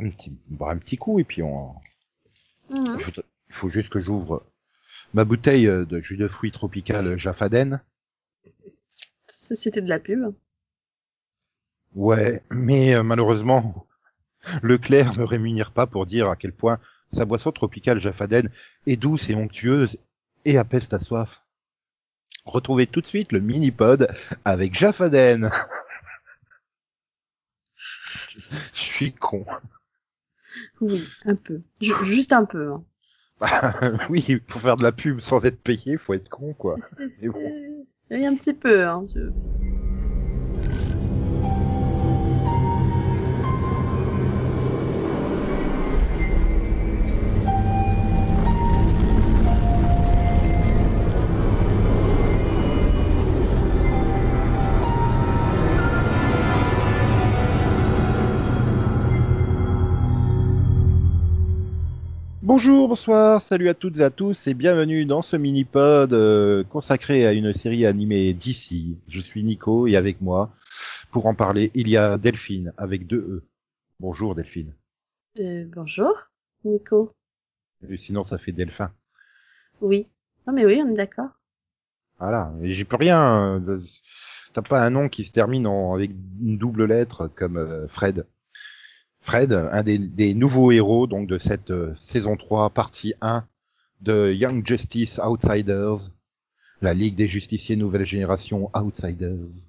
un petit, boire un petit coup et puis on. Mhm. Il faut, il faut juste que j'ouvre ma bouteille euh, de jus de fruits tropical Jaffaden. C'était de la pub. Ouais, mais euh, malheureusement, Leclerc ne rémunère pas pour dire à quel point sa boisson tropicale Jaffaden est douce et onctueuse et apeste à soif. Retrouvez tout de suite le mini-pod avec Jaffaden. Je suis con. Oui, un peu. Ju- juste un peu. Hein. oui, pour faire de la pub sans être payé, faut être con, quoi. Mais bon. Oui, un petit peu. Hein. je- Bonjour, bonsoir, salut à toutes et à tous et bienvenue dans ce mini-pod euh, consacré à une série animée d'ici. Je suis Nico et avec moi, pour en parler, il y a Delphine avec deux E. Bonjour Delphine. Euh, bonjour, Nico. Et sinon ça fait Delphin. Oui. Non mais oui, on est d'accord. Voilà, j'y peux rien. euh, T'as pas un nom qui se termine en, avec une double lettre comme euh, Fred. Fred, un des, des nouveaux héros donc de cette euh, saison 3, partie 1 de Young Justice Outsiders, la Ligue des Justiciers Nouvelle Génération Outsiders.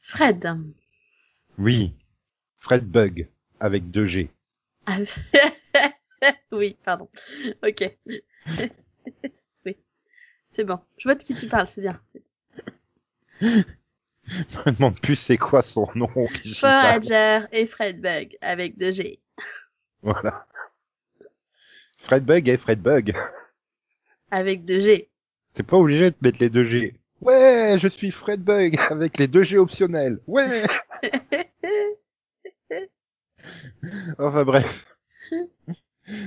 Fred. Oui, Fred Bug avec 2 G. Ah, oui, pardon. Ok. oui. C'est bon. Je vois de qui tu parles, c'est bien. Je me demande plus c'est quoi son nom. Forager et Fred Bug avec 2G. Voilà. Fred Bug et Fred Bug. Avec 2G. T'es pas obligé de mettre les 2 G. Ouais, je suis Fred Bug avec les 2 G optionnels. Ouais. Enfin bref.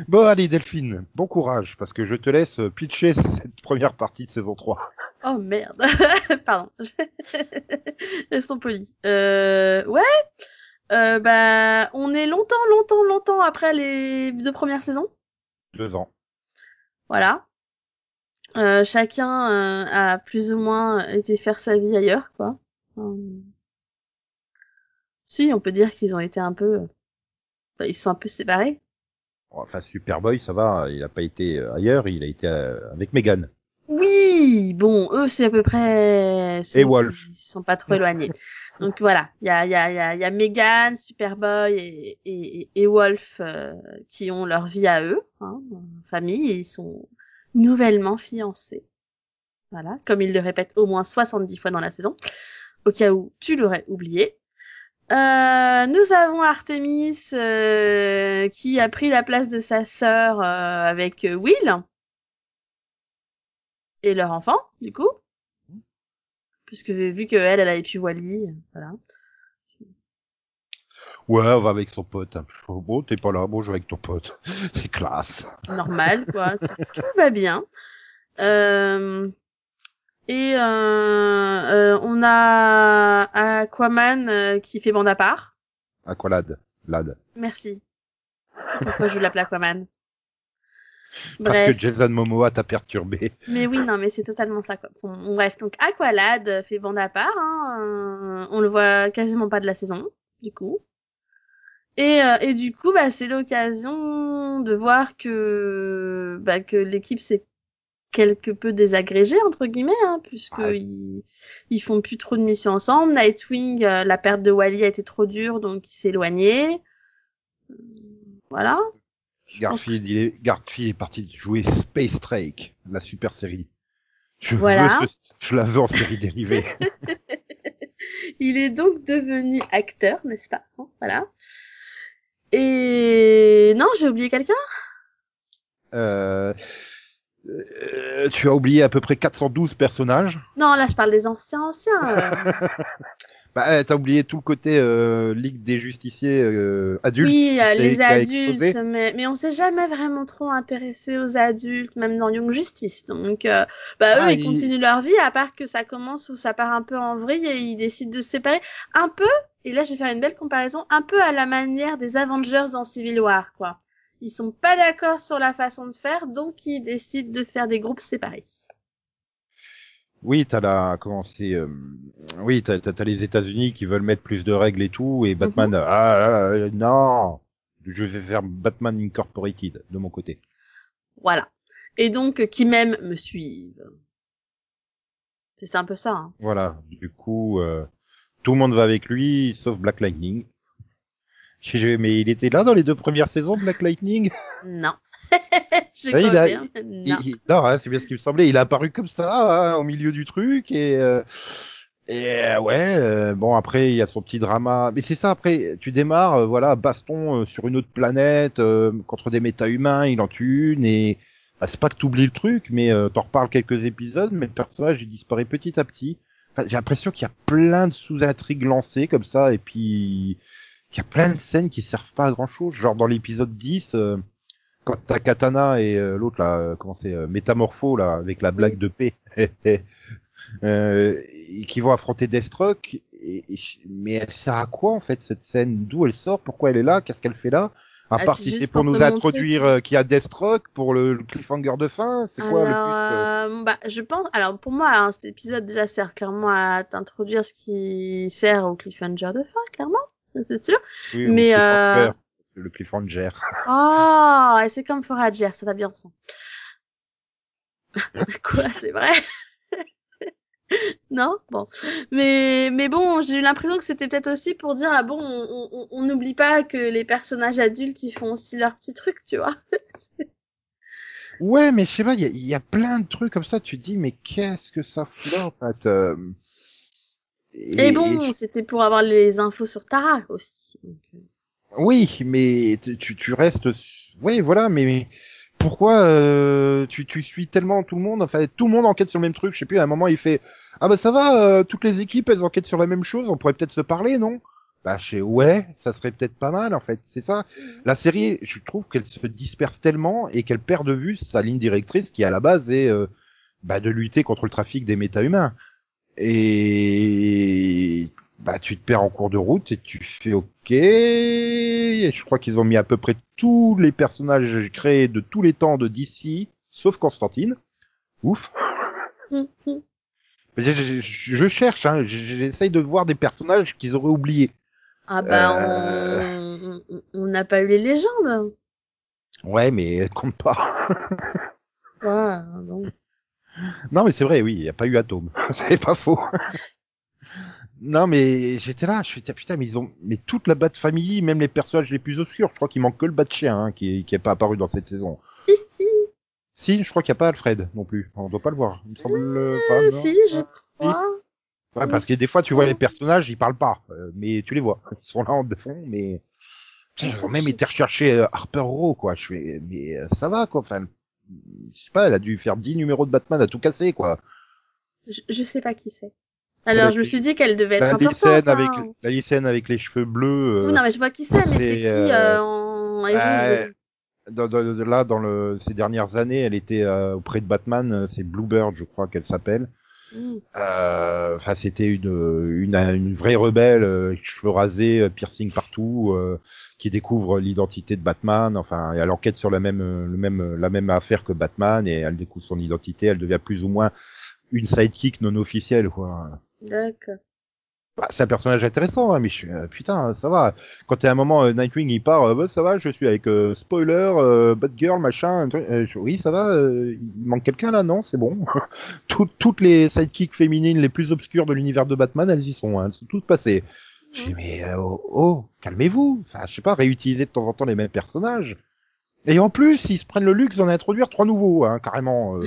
Bon allez Delphine, bon courage parce que je te laisse pitcher cette première partie de saison 3. Oh merde. Pardon. Restons polis. Euh, ouais. Euh, bah, on est longtemps, longtemps, longtemps après les deux premières saisons. Deux ans. Voilà. Euh, chacun euh, a plus ou moins été faire sa vie ailleurs, quoi. Euh, Si, on peut dire qu'ils ont été un peu... bah, ils se sont un peu séparés. Enfin Superboy ça va, il a pas été ailleurs, il a été euh, avec Megan. Oui, bon, eux, c'est à peu près... Et Wolf. Ils sont pas trop éloignés. Donc voilà, il y a, y, a, y, a, y a Megan, Superboy et, et, et Wolf euh, qui ont leur vie à eux, hein, famille, et ils sont nouvellement fiancés. Voilà, comme ils le répètent au moins 70 fois dans la saison, au cas où tu l'aurais oublié. Euh, nous avons Artemis euh, qui a pris la place de sa sœur euh, avec Will et leur enfant, du coup. Puisque vu que elle, avait pu Wally, voilà. Ouais, on va avec son pote. Bon, t'es pas là, bon, je vais avec ton pote. C'est classe. Normal, quoi. tout, tout va bien. Euh, et euh, euh, on a Aquaman euh, qui fait bande à part. Aqualad. Lad. Merci. Pourquoi je l'appelle Aquaman? Parce que Jason Momoa t'a perturbé. Mais oui, non, mais c'est totalement ça, quoi. Bon, bref, donc Aqualad fait bande à part, hein, on le voit quasiment pas de la saison, du coup. Et, euh, et du coup, bah, c'est l'occasion de voir que, bah, que l'équipe s'est quelque peu désagrégée, entre guillemets, hein, puisque Ouais. ils, ils font plus trop de missions ensemble. Nightwing, euh, la perte de Wally a été trop dure, donc il s'est éloigné. Voilà. Que Garfield, il est, Garfield est parti jouer Space Drake, la super série. Je Voilà. veux ce- je la veux en série dérivée. Il est donc devenu acteur, n'est-ce pas? Hein, Voilà. Et non, j'ai oublié quelqu'un? Euh, euh, tu as oublié à peu près 412 personnages. Non, là, je parle des anciens anciens. euh. Bah, euh, t'as oublié tout le côté euh, Ligue des justiciers euh, adultes. oui, les adultes, mais mais on s'est jamais vraiment trop intéressé aux adultes, même dans Young Justice. Donc, bah eux, Ah, ils il- continuent leur vie, à part que ça commence ou ça part un peu en vrille et ils décident de se séparer un peu et là, je vais faire une belle comparaison, un peu à la manière des Avengers dans Civil War, quoi. Ils sont pas d'accord sur la façon de faire, donc ils décident de faire des groupes séparés. Oui, t'as la comment c'est euh, oui, t'as as, les États-Unis qui veulent mettre plus de règles et tout, et Batman Mhm. ah, ah, ah, non, je vais faire Batman Incorporated de mon côté. Voilà. Et donc, qui même me suivent. C'est un peu ça, hein. Voilà, du coup, euh, tout le monde va avec lui, sauf Black Lightning. Mais il était là dans les deux premières saisons, Black Lightning? Non. je il a- bien. Il- Non. il- non, hein, c'est bien ce qui me semblait. Il a apparu comme ça, hein, au milieu du truc, et, euh, et euh, ouais, euh, bon après il y a son petit drama. Mais c'est ça, après tu démarres, euh, voilà, baston euh, sur une autre planète euh, contre des méta-humains, il en tue une, et bah, c'est pas que t'oublies le truc, mais euh, t'en reparles quelques épisodes, mais le personnage il disparaît petit à petit. Enfin, j'ai l'impression qu'il y a plein de sous-intrigues lancées comme ça, et puis il y a plein de scènes qui servent pas à grand chose. Genre dans l'épisode 10, euh, quand t'as Katana et euh, l'autre là, euh, comment c'est, euh, Métamorpho là, avec la blague de paix, euh, qui vont affronter Deathstroke. Et, et je- mais elle sert à quoi en fait cette scène? D'où elle sort? Pourquoi elle est là? Qu'est-ce qu'elle fait là? À Ah, part si c'est pour pour nous introduire euh, qu'il y a Deathstroke pour le, le cliffhanger de fin. C'est quoi le but euh, bah, je pense. Alors, pour moi, hein, cet épisode déjà sert clairement à t'introduire ce qui sert au cliffhanger de fin, clairement. C'est sûr. Oui, mais, euh, Le cliffhanger. Oh, et c'est comme Forager, ça va bien ensemble. Quoi, c'est vrai? Non? Bon. Mais, mais bon, j'ai eu l'impression que c'était peut-être aussi pour dire, ah bon, on on- on n'oublie pas que les personnages adultes, ils font aussi leurs petits trucs, tu vois? Ouais, mais je sais pas, il y a, il y a plein de trucs comme ça. Tu te dis, mais qu'est-ce que ça fout là en fait euh, Et, bon, c'était pour avoir les infos sur Tara aussi. Euh, Oui, mais tu, tu, tu restes. Oui, voilà, mais pourquoi euh, tu, tu suis tellement tout le monde Enfin, tout le monde enquête sur le même truc. Je sais plus. À un moment, il fait ah bah ça va, euh, toutes les équipes elles enquêtent sur la même chose. On pourrait peut-être se parler, non? Bah je sais, ouais, ça serait peut-être pas mal en fait. C'est ça. La série, je trouve qu'elle se disperse tellement et qu'elle perd de vue sa ligne directrice qui à la base est euh, bah, de lutter contre le trafic des méta-humains. Et bah tu te perds en cours de route et tu fais ok. Et je crois qu'ils ont mis à peu près tous les personnages créés de tous les temps de DC, sauf Constantine. Ouf. Je, je- je cherche, hein, j'essaye de voir des personnages qu'ils auraient oubliés. Ah bah, Euh. on n'a pas eu les légendes. Ouais, mais elles comptent pas. Ouais, bon. Non, mais c'est vrai, oui, il n'y a pas eu Atome. c'est pas faux. non, mais j'étais là, je suis putain, mais ils ont, mais toute la Bat Family, même les personnages les plus obscurs, je crois qu'il manque que le Bat Chien, hein, qui, qui est pas apparu dans cette saison. si, je crois qu'il n'y a pas Alfred non plus. On doit pas le voir. Il me semble euh, pas. non si, je crois. Ouais, parce que des fois, tu vois les personnages, ils parlent pas, euh, mais tu les vois. Ils sont là en fond, mais ils ont même été rechercher euh, Harper Row, quoi. Je fais, mais euh, ça va, quoi. Enfin, je sais pas, elle a dû faire 10 numéros de Batman à tout casser, quoi. Je, je sais pas qui c'est. Alors, je me suis dit qu'elle devait être La importante. avec, hein. la lycéenne avec les cheveux bleus. euh, Oui, non, mais je vois qui c'est, mais c'est qui euh, euh, en dans, dans- là, dans le, ces dernières années, elle était euh, auprès de Batman. C'est Bluebird, je crois qu'elle s'appelle. Hmm. Euh, Enfin, c'était une, une une vraie rebelle, euh, cheveux rasés, euh, piercing partout, euh, qui découvre l'identité de Batman. Enfin, elle enquête sur la même, euh, le même, la même affaire que Batman et elle découvre son identité. Elle devient plus ou moins une sidekick non officielle, quoi. D'accord. Bah, c'est un personnage intéressant, hein, mais je suis, euh, putain, ça va. Quand t'es à un moment, euh, Nightwing, il part, euh, bah, ça va, je suis avec euh, spoiler, euh, Batgirl, machin. truc, euh, je- oui, ça va. euh, il manque quelqu'un là, non C'est bon. Tout- toutes les sidekicks féminines les plus obscures de l'univers de Batman, elles y sont. Hein, elles sont toutes passées. J'ai dit, mais euh, oh, oh, calmez-vous. Enfin, je sais pas, réutiliser de temps en temps les mêmes personnages. Et en plus, ils se prennent le luxe d'en introduire trois nouveaux, hein, carrément. euh.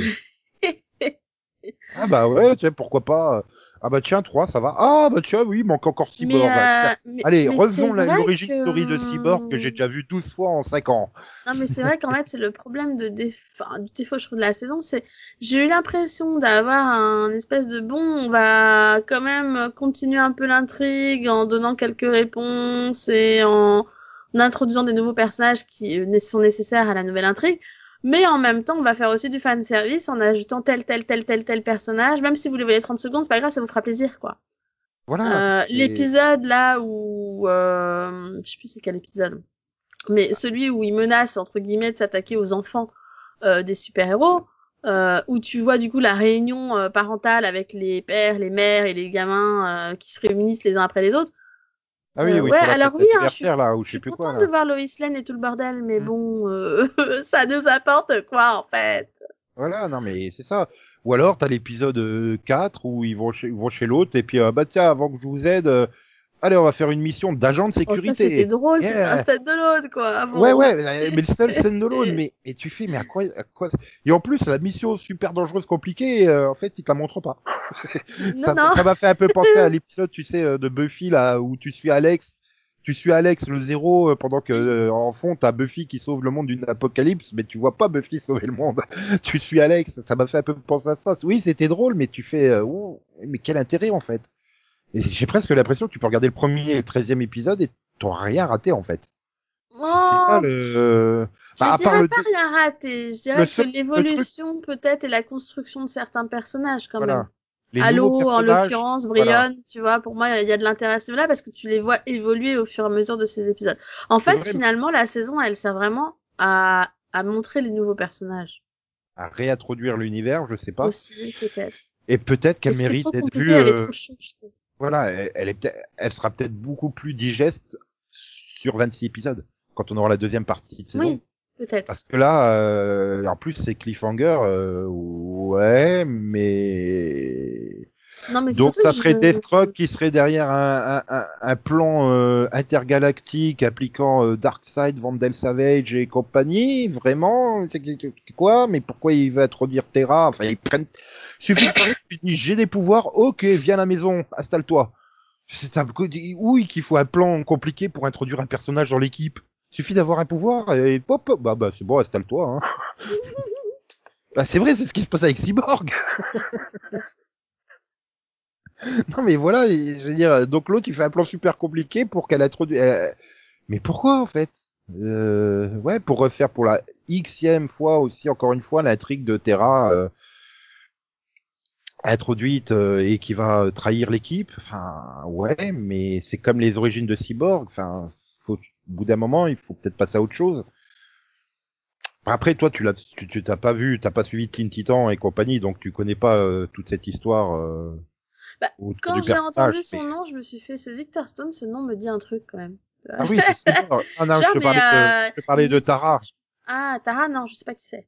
ah bah ouais, tu sais, pourquoi pas. Ah bah tiens, trois, ça va. Ah bah tiens, oui, il manque encore Cyborg. Euh, mais- Allez, mais la- vrai l'origine que- story de Cyborg que j'ai déjà vu 12 fois en 5 ans. Non, mais c'est vrai qu'en fait, c'est le problème de déf... enfin, du défaut, je trouve, de la saison, c'est j'ai eu l'impression d'avoir un espèce de bon, on va quand même continuer un peu l'intrigue en donnant quelques réponses et en... en introduisant des nouveaux personnages qui euh, sont nécessaires à la nouvelle intrigue. Mais en même temps, on va faire aussi du fan service en ajoutant tel, tel, tel, tel, tel personnage. Même si vous les voyez 30 secondes, c'est pas grave, ça vous fera plaisir, quoi. Voilà. Euh, l'épisode là où euh, je sais plus c'est quel épisode, mais celui où il menace entre guillemets de s'attaquer aux enfants euh, des super héros. Euh, où tu vois du coup la réunion euh, parentale avec les pères, les mères et les gamins euh, qui se réunissent les uns après les autres. Ah oui, Euh, oui. ouais, alors oui, hein, je suis- là, ou Je je suis sais plus quoi. contente de voir Lois Lane et tout le bordel, mais Mm. bon, euh, ça nous apporte quoi en fait? Voilà, non mais c'est ça. Ou alors t'as l'épisode euh, 4 où ils vont chez, ils vont chez l'autre et puis euh, bah tiens avant que je vous aide, euh, allez on va faire une mission d'agent de Oh, sécurité. ça c'était drôle, c'était Yeah. un stade de l'autre quoi. Ouais ouais, mais mais le seul scène de l'autre, mais mais tu fais mais à quoi à quoi Et en plus la mission super dangereuse compliquée, euh, en fait ils te la montrent pas. Non, ça non. ça m'a fait un peu penser à l'épisode tu sais euh, de Buffy là où tu suis Alex. Tu suis Alex le zéro euh, pendant que euh, en fond t'as Buffy qui sauve le monde d'une apocalypse, mais tu vois pas Buffy sauver le monde. tu suis Alex, ça m'a fait un peu penser à ça. Oui, c'était drôle, mais tu fais, euh, oh, mais quel intérêt en fait Et j'ai presque l'impression que tu peux regarder le premier et le treizième épisode et t'auras rien raté en fait. Oh, C'est ça le. je Bah, à part dirais le pas rien raté. Je dirais le que l'évolution peut-être et la construction de certains personnages quand même. Voilà. Les Halo, nouveaux en l'occurrence, voilà. Brion, tu vois, pour moi, il y a de l'intérêt à ce niveau-là parce que tu les vois évoluer au fur et à mesure de ces épisodes. En fait, vrai. finalement, la saison, elle sert vraiment à, à montrer les nouveaux personnages. à réintroduire l'univers, je sais pas. Aussi, peut-être. Et peut-être qu'elle mérite d'être vue. euh, Voilà, elle, est elle sera peut-être beaucoup plus digeste sur 26 épisodes quand on aura la deuxième partie de saison. Oui, peut-être. Parce que là, euh, en plus, c'est cliffhanger, euh, ouais, mais Non, mais donc ça serait je- Deathstroke qui serait derrière un, un, un, un plan euh, intergalactique appliquant euh, Darkseid, Vandal Savage et compagnie. Vraiment, c'est quoi? Mais pourquoi il va introduire Terra? Enfin, ils prennent. Suffit de parler, tu dis, j'ai des pouvoirs. Ok, viens à la maison, installe-toi. C'est ça. Oui, qu'il faut un plan compliqué pour introduire un personnage dans l'équipe. Suffit d'avoir un pouvoir et hop, bah bah c'est bon, installe-toi. Hein. bah c'est vrai, c'est ce qui se passe avec Cyborg. non mais voilà, je veux dire, donc l'autre il fait un plan super compliqué pour qu'elle introduise. Mais pourquoi en fait? Euh... Ouais, pour refaire pour la xème fois aussi encore une fois l'intrigue de Terra. Euh introduite euh, et qui va euh, trahir l'équipe. Enfin, ouais, mais c'est comme les origines de Cyborg. Enfin, faut, au bout d'un moment, il faut peut-être passer à autre chose. Après, toi, tu l'as, tu tu t'as pas vu, t'as pas suivi Teen Titan et compagnie, donc tu connais pas euh, toute cette histoire. Euh, Bah, Quand j'ai entendu son nom, je me suis fait ce Victor Stone, ce nom me dit un truc quand même. Ah oui, c'est. Ah non, Genre, je te de, euh, je te parlais de limite, Tara. Ah, Tara, non, je sais pas qui c'est.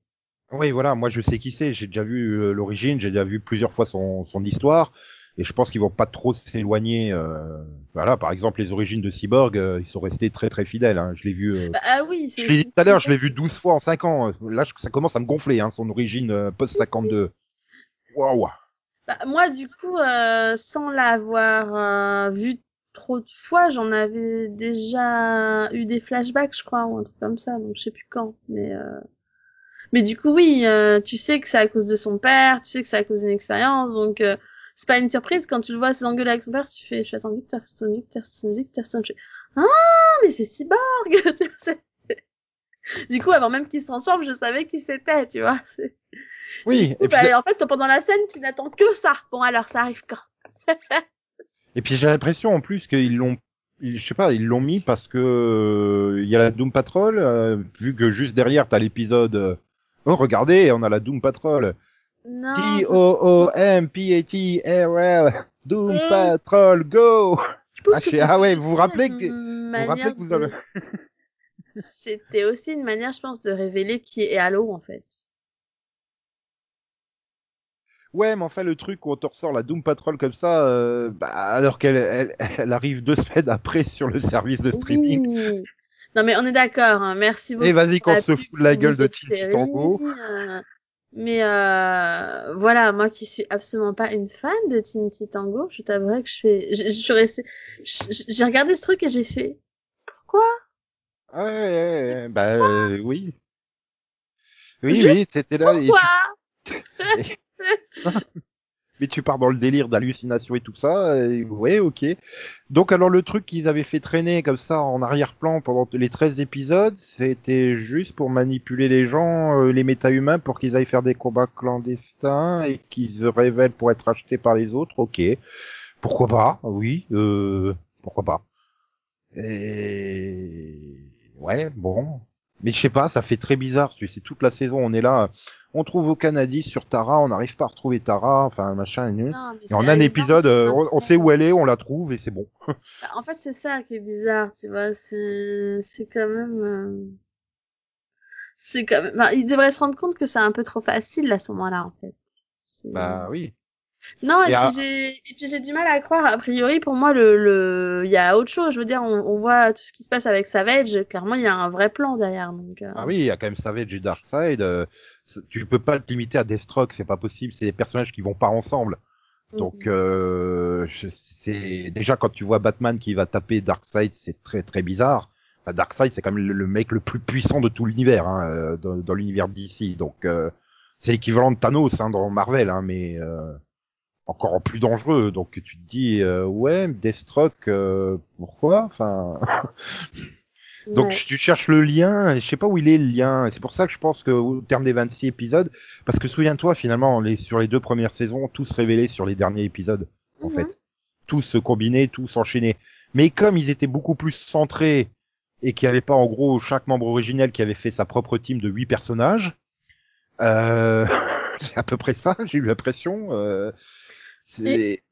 Oui, voilà, moi je sais qui c'est, j'ai déjà vu euh, l'origine, j'ai déjà vu plusieurs fois son, son histoire, et je pense qu'ils vont pas trop s'éloigner. Euh... Voilà, par exemple, les origines de Cyborg, euh, ils sont restés très très fidèles. Hein. Je l'ai vu. euh, Bah, ah oui, c'est. Je l'ai dit tout à l'heure, je l'ai vu 12 fois en 5 ans. Là, je- ça commence à me gonfler, hein, son origine euh, post-52. Waouh Bah, moi, du coup, euh, sans l'avoir euh, vu trop de fois, j'en avais déjà eu des flashbacks, je crois, ou un truc comme ça, donc je sais plus quand. Mais, euh... mais du coup, oui, euh, tu sais que c'est à cause de son père, tu sais que c'est à cause d'une expérience, donc euh, c'est pas une surprise quand tu le vois s'engueuler avec son père, tu fais, je fais attends, Victor Stone, Victor Stone, Victor Stone, je fais, ah, mais c'est Cyborg, tu vois, Du coup, avant même qu'il se transforme, je savais qui c'était, tu vois. Oui, coup, et puis, bah, en fait, pendant la scène, tu n'attends que ça. Bon, alors, ça arrive quand? Et puis j'ai l'impression en plus qu'ils l'ont, je sais pas, ils l'ont mis parce que euh, il y a la Doom Patrol, euh, vu que juste derrière t'as l'épisode. Oh regardez, on a la Doom Patrol. Non. T O O M P A T R L. Doom Euh. Patrol Go. Ah, je- ah ouais, vous vous rappelez que- vous rappelez que vous avez- C'était aussi une manière, je pense, de révéler qui est Halo, en fait. Ouais, mais enfin le truc où on te ressort la Doom Patrol comme ça, euh, bah, alors qu'elle elle, elle arrive deux semaines après sur le service de streaming. Oui. Non, mais on est d'accord. hein. Merci beaucoup. Et vas-y qu'on se fout de la gueule de série, Tango. euh, Mais euh, voilà, moi qui suis absolument pas une fan de Teen Tango, je t'avouerai que je fais, je, je suis restée- je- j'ai regardé ce truc et j'ai fait, pourquoi? Ouais, ouais, ouais, bah euh, oui. Oui, Juste oui, c'était là. Pourquoi? Mais tu pars dans le délire d'hallucination et tout ça. et ouais, ok. Donc alors le truc qu'ils avaient fait traîner comme ça en arrière-plan pendant les 13 épisodes, c'était juste pour manipuler les gens, euh, les méta-humains, pour qu'ils aillent faire des combats clandestins et qu'ils se révèlent pour être achetés par les autres. Ok. Pourquoi pas Oui, euh, pourquoi pas Et ouais, bon. Mais je sais pas, ça fait très bizarre. Tu sais, toute la saison, on est là, on trouve aucun indice sur Tara, on n'arrive pas à retrouver Tara, enfin machin et nul. Non, Et en un épisode, euh, on, sait où elle est, on la trouve et c'est bon. Bah, En fait, c'est ça qui est bizarre, tu vois. C'est, c'est quand même, euh, c'est quand même, enfin, il devrait se rendre compte que c'est un peu trop facile à ce moment-là, en fait. Bah oui. Non, et, puis j'ai, du mal à croire. A priori, pour moi, le, le, il y a autre chose. Je veux dire, on, on voit tout ce qui se passe avec Savage. Clairement, il y a un vrai plan derrière. Donc, euh, Ah oui, il y a quand même Savage et Darkseid. Euh, tu peux pas te limiter à Deathstroke, c'est pas possible. C'est des personnages qui vont pas ensemble. Donc mm. euh, c'est déjà quand tu vois Batman qui va taper Darkseid, c'est très très bizarre. Enfin, Darkseid, c'est quand même le, le mec le plus puissant de tout l'univers hein, euh, dans, dans l'univers d'ici. Donc euh, c'est l'équivalent de Thanos hein, dans Marvel, hein, mais euh, encore plus dangereux. Donc tu te dis euh, ouais, Deathstroke, euh, pourquoi? Enfin. Donc Ouais. tu cherches le lien, et je sais pas où il est le lien. C'est pour ça que je pense qu'au terme des 26 épisodes, parce que souviens-toi finalement, les, sur les deux premières saisons, tout se révélait sur les derniers épisodes, en Mhm. fait. Tout se combinait, tout s'enchaînait. Mais comme ils étaient beaucoup plus centrés et qu'il n'y avait pas en gros chaque membre originel qui avait fait sa propre team de huit personnages, euh, c'est à peu près ça, j'ai eu l'impression. Euh, c'est...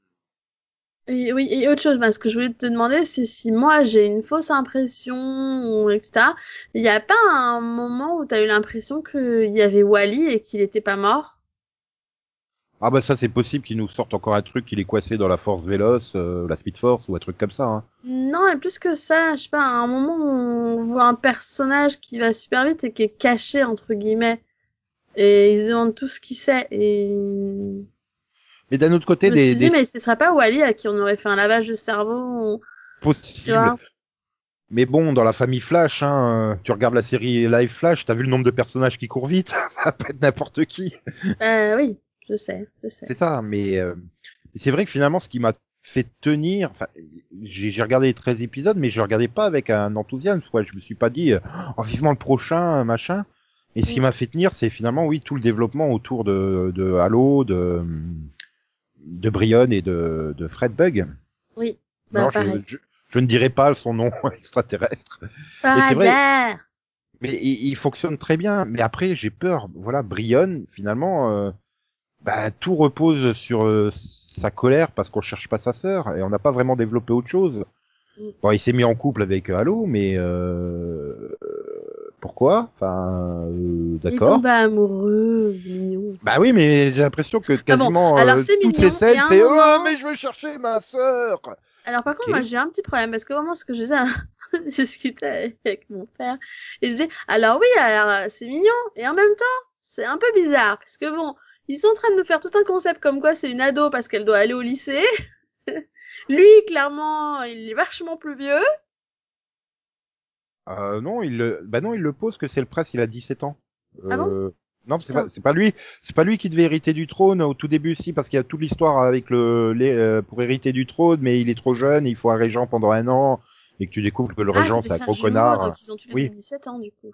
Et oui, et autre chose, ce que je voulais te demander, c'est si moi j'ai une fausse impression, ou etc. Il n'y a pas un moment où tu as eu l'impression qu'il y avait Wally et qu'il n'était pas mort? Ah bah ça c'est possible qu'ils nous sortent encore un truc qu'il est coincé dans la Force Véloce, euh, la Speed Force ou un truc comme ça. Hein. Non, et plus que ça, je sais pas, à un moment où on voit un personnage qui va super vite et qui est caché, entre guillemets. Et ils se demandent tout ce qu'il sait. Et Mais d'un autre côté, je me suis dit, des mais ce serait pas Wally à qui on aurait fait un lavage de cerveau, ou- tu vois? Mais bon, dans la famille Flash, hein, euh, tu regardes la série Live Flash, t'as vu le nombre de personnages qui courent vite, ça peut être n'importe qui. Euh, oui, je sais, je sais. C'est ça, mais euh, c'est vrai que finalement, ce qui m'a fait tenir, enfin, j'ai j'ai regardé les 13 épisodes, mais je regardais pas avec un enthousiasme, quoi. Je me suis pas dit, euh, oh, vivement le prochain, machin. Et ce qui Mm. m'a fait tenir, c'est finalement, oui, tout le développement autour de, de Halo, de, de Brion et de, de Fred Bug. Oui, bah, Non, je, je, je ne dirai pas son nom extraterrestre. c'est vrai. Mais il, il fonctionne très bien. Mais après, j'ai peur. Voilà, Brion, finalement, euh, bah, tout repose sur euh, sa colère parce qu'on cherche pas sa sœur et on n'a pas vraiment développé autre chose. Mm. Bon, il s'est mis en couple avec euh, Halo, mais euh, pourquoi? Enfin, euh, Il d'accord. amoureux, il est mignon. Bah oui, mais j'ai l'impression que Ah bon, quasiment alors euh, toutes mignon, ces scènes, c'est oh mais je veux chercher ma sœur. Alors par contre, moi j'ai un petit problème parce que vraiment ce que je disais, j'ai discuté avec mon père et je disais alors oui, alors euh, c'est mignon et en même temps c'est un peu bizarre parce que bon, ils sont en train de nous faire tout un concept comme quoi c'est une ado parce qu'elle doit aller au lycée. Lui, clairement, il est vachement plus vieux. Euh, non, il le, bah non, il le pose que c'est le prince, il a 17 ans. Ah bon Euh, non, c'est pas, pas lui, c'est pas lui qui devait hériter du trône au tout début, si, parce qu'il y a toute l'histoire avec le, les, euh, pour hériter du trône, mais il est trop jeune, il faut un régent pendant un an, et que tu découvres que le Ah, régent c'est un gros jumeaux, connard. donc ils ont tous les Oui. deux 17 ans du coup.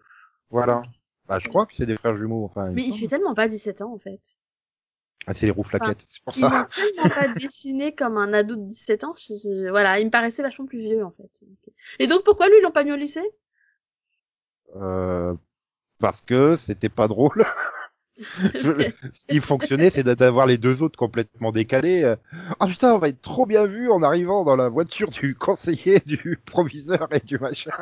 Voilà. Bah, je crois que c'est des frères jumeaux, enfin. Mais il fait tellement pas 17 ans en fait. Ah, c'est les roues flaquettes, c'est pour Ils ça. l'ont tellement pas dessiné comme un ado de 17 ans. je- je- voilà, il me paraissait vachement plus vieux en fait. Et donc pourquoi lui ils l'ont pas mis au lycée? Parce que c'était pas drôle. Je- Ce qui fonctionnait, c'est d'avoir les deux autres complètement décalés. Euh, Ah putain, on va être trop bien vu en arrivant dans la voiture du conseiller, du proviseur et du machin.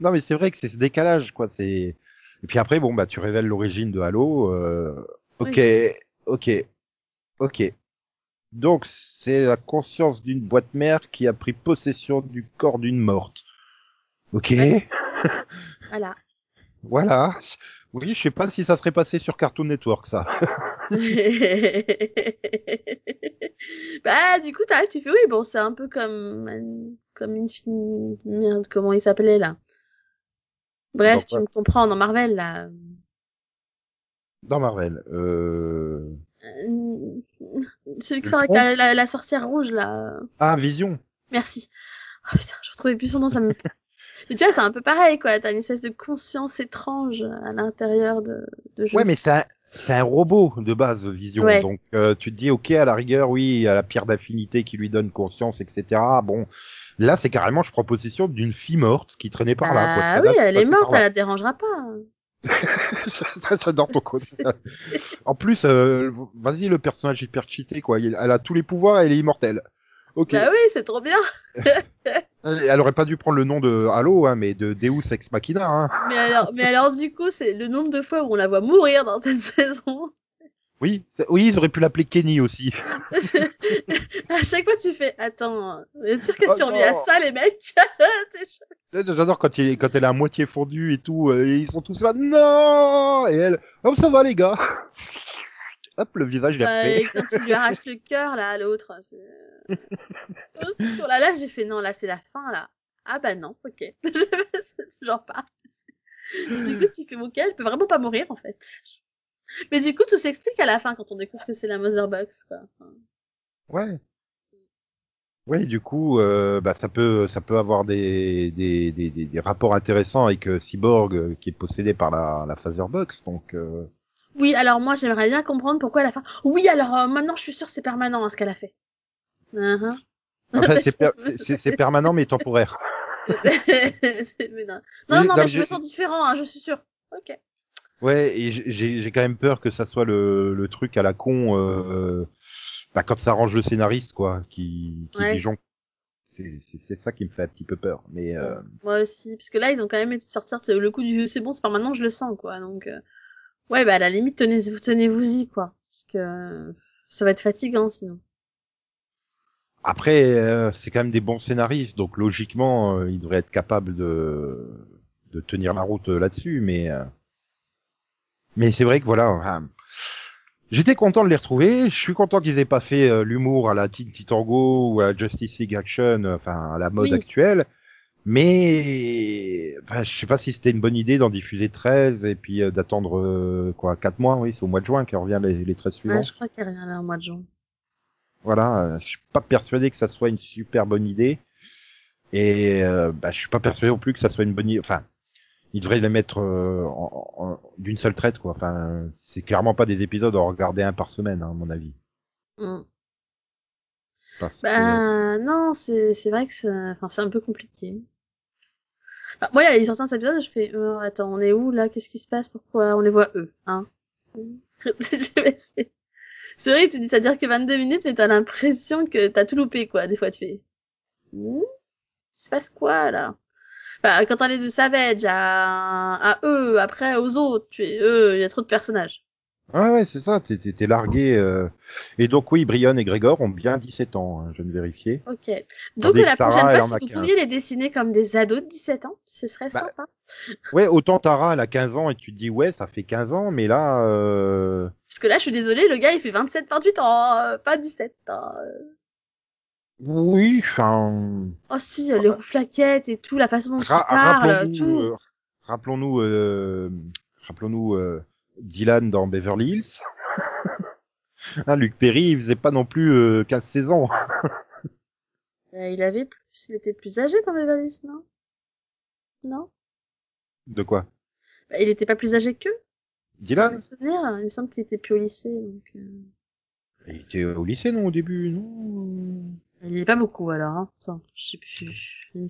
non, mais c'est vrai que c'est ce décalage, quoi. C'est et puis après, bon, bah, tu révèles l'origine de Halo. euh, Ok, ok, ok. Donc, c'est la conscience d'une boîte mère qui a pris possession du corps d'une morte. Ok. Voilà. Voilà. Oui, je sais pas si ça serait passé sur Cartoon Network, ça. bah du coup t'arrives, tu fais oui bon c'est un peu comme comme une fille merde comment il s'appelait là? Bref Dans tu me comprends dans Marvel là. Dans Marvel. Euh... Euh, Celui qui sort avec la, la sorcière rouge là. Ah, Vision. Merci. Oh putain, je retrouvais plus son nom, ça me. Mais tu vois, c'est un peu pareil, quoi. T'as une espèce de conscience étrange à l'intérieur de, de Ouais, mais c'est un, c'est un robot de base, Vision. Ouais. Donc euh, tu te dis, ok, à la rigueur, oui, à la pierre d'affinité qui lui donne conscience, etc. Bon, là, c'est carrément, je prends possession d'une fille morte qui traînait par là. Ah oui, elle est morte, ça la dérangera pas. J'adore ton code. en plus, euh, vas-y, le personnage hyper cheaté, quoi. Elle a tous les pouvoirs, elle est immortelle. Ok. Bah oui, c'est trop bien. Elle aurait pas dû prendre le nom de Halo, hein, mais de Deus Ex Machina. Hein. Mais alors, mais alors du coup, c'est le nombre de fois où on la voit mourir dans cette saison. Oui, c'est- oui, ils auraient pu l'appeler Kenny aussi. à chaque fois, tu fais, attends, bien sûr qu'elle Oh survit à ça, les mecs? C'est. J'adore quand, il, quand elle est à moitié fondue et tout, euh, et ils sont tous là, non Et elle, oh ça va les gars Hop, le visage il est Ouais, refait. et quand il lui arrache le cœur, là, à l'autre. Oh, Sur la là, j'ai fait, non, là, c'est la fin, là. Ah bah non, ok. Genre pas. Du coup, tu fais, ok, elle peut vraiment pas mourir, en fait. Mais du coup, tout s'explique à la fin quand on découvre que c'est la Mother Box, quoi. Enfin, Ouais. Ouais, du coup, euh, bah, ça peut, ça peut avoir des, des, des, des, rapports intéressants avec euh, Cyborg euh, qui est possédé par la, la Phaserbox, donc. Oui, alors moi, j'aimerais bien comprendre pourquoi à la fin. Oui, alors euh, maintenant, je suis sûre c'est permanent hein, ce qu'elle a fait. Uh-huh. Enfin, c'est per- c'est- c'est c'est permanent mais temporaire. Mais non, non, Oui, non, non, mais je me sens différent, hein, je suis sûre. Ok. Ouais, et j'ai- quand même peur que ça soit le, le truc à la con, euh, bah, quand ça arrange le scénariste, quoi, qui, qui Ouais. gens, c'est ça qui me fait un petit peu peur. Mais euh, Moi aussi, parce que là, ils ont quand même été sortir le coup du c'est bon, c'est pas maintenant, je le sens, quoi. Donc, euh, ouais, bah à la limite, tenez-vous, tenez-vous-y, quoi, parce que ça va être fatigant sinon. après, euh, c'est quand même des bons scénaristes, donc logiquement, euh, ils devraient être capables de de tenir la route euh, là-dessus. Mais euh, mais c'est vrai que voilà. enfin, J'étais content de les retrouver. Je suis content qu'ils aient pas fait euh, l'humour à la Teen Titango ou à la Justice League Action, enfin à la mode Oui. actuelle. Mais enfin, je sais pas si c'était une bonne idée d'en diffuser 13 et puis euh, d'attendre euh, quoi 4 mois. Oui, c'est au mois de juin qu'elle revient les, les 13 suivants. Ouais, je crois qu'il rien là au mois de juin. Voilà, euh, je suis pas persuadé que ça soit une super bonne idée. Et bah, je suis pas persuadé non plus que ça soit une bonne idée. Enfin, ils devraient les mettre en- en- d'une seule traite, quoi. Enfin, c'est clairement pas des épisodes à regarder un par semaine, hein, à mon avis. Mm. Parce que- Bah non, c'est c'est vrai que c'est enfin c'est un peu compliqué. Bah, moi, il y a certains épisodes, je fais oh, attends, on est où là? Qu'est-ce qui se passe? Pourquoi on les voit eux? Hein? C'est vrai tu dis ça dire que 22 minutes, mais t'as l'impression que t'as tout loupé quoi. Des fois, tu fais il se passe quoi là? Bah, quand on est de Savage à, à eux, après aux autres, tu es eux, il y a trop de personnages. Ouais, ouais, c'est ça, t'es, largué. euh. Et donc oui, Brian et Grégor ont bien 17 ans, hein, je viens de vérifier. Ok. Donc la Sarah, prochaine fois, si vous 15. pouviez les dessiner comme des ados de 17 ans, ce serait Bah, sympa. Ouais, autant Tara, elle a 15 ans et tu te dis ouais, ça fait 15 ans, mais là, euh... Parce que là, je suis désolée, le gars, il fait 27, 28 ans, euh, pas 17. hein, euh. oui, enfin, Oh si, les rouflaquettes et tout, la façon dont ra- il parle, rappelons-nous, tout. euh, rappelons-nous, euh, rappelons-nous euh, Dylan dans Beverly Hills. hein, Luc Perry, il faisait pas non plus euh, 15-16 ans. Euh, il avait plus, il était plus âgé dans Beverly Hills, non? Non? De quoi? Bah, Il était pas plus âgé qu'eux Dylan? Souvenirs, il me semble qu'il était plus au lycée. Donc, euh, Il était au lycée, non, au début, non? Il est pas beaucoup alors. Hein. Attends, je sais plus. Il me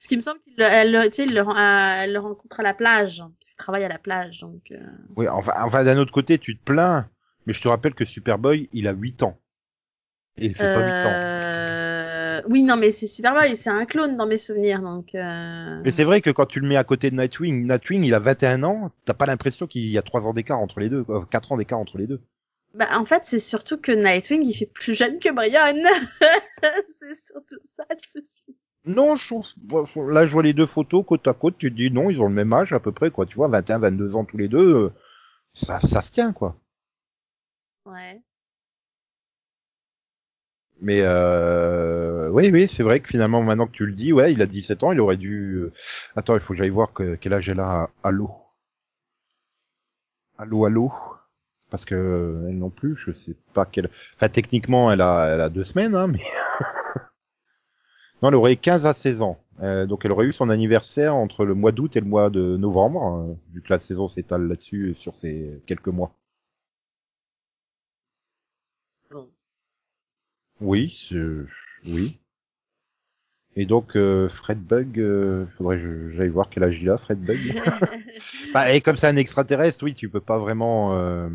Parce qu'il me semble qu'il le- le- euh, elle le rencontre à la plage, hein, parce qu'il travaille à la plage, donc. euh, Oui, enfin, enfin d'un autre côté, tu te plains, mais je te rappelle que Superboy, il a 8 ans. Et il fait pas 8 ans. Euh... Oui, non, mais c'est Superboy, c'est un clone dans mes souvenirs, donc. Euh... Mais c'est vrai que quand tu le mets à côté de Nightwing, Nightwing, il a 21 ans, t'as pas l'impression qu'il y a 3 ans d'écart entre les deux, quoi, 4 ans d'écart entre les deux. Bah, en fait, c'est surtout que Nightwing, il fait plus jeune que Brian. c'est surtout ça le souci. Non, je trouve, là, je vois les deux photos côte à côte, tu te dis non, ils ont le même âge à peu près, quoi, tu vois, 21, 22 ans tous les deux, euh, ça, ça se tient, quoi. Ouais. Mais euh, oui, oui, c'est vrai que finalement, maintenant que tu le dis, ouais, il a 17 ans, il aurait dû. euh, Attends, il faut que j'aille voir que, quel âge elle a. Allô, allô, allô, parce que euh, elle non plus, je sais pas quelle. Enfin, techniquement, elle a, elle a deux semaines, hein, mais non, elle aurait 15 à 16 ans. Euh, donc elle aurait eu son anniversaire entre le mois d'août et le mois de novembre, euh, vu que la saison s'étale là-dessus sur ces quelques mois. Oui, oui. Et donc euh, Fred Bug, euh, faudrait que j'aille voir quel âge il a, Fred Bug. bah, et comme c'est un extraterrestre, oui, tu peux pas vraiment euh,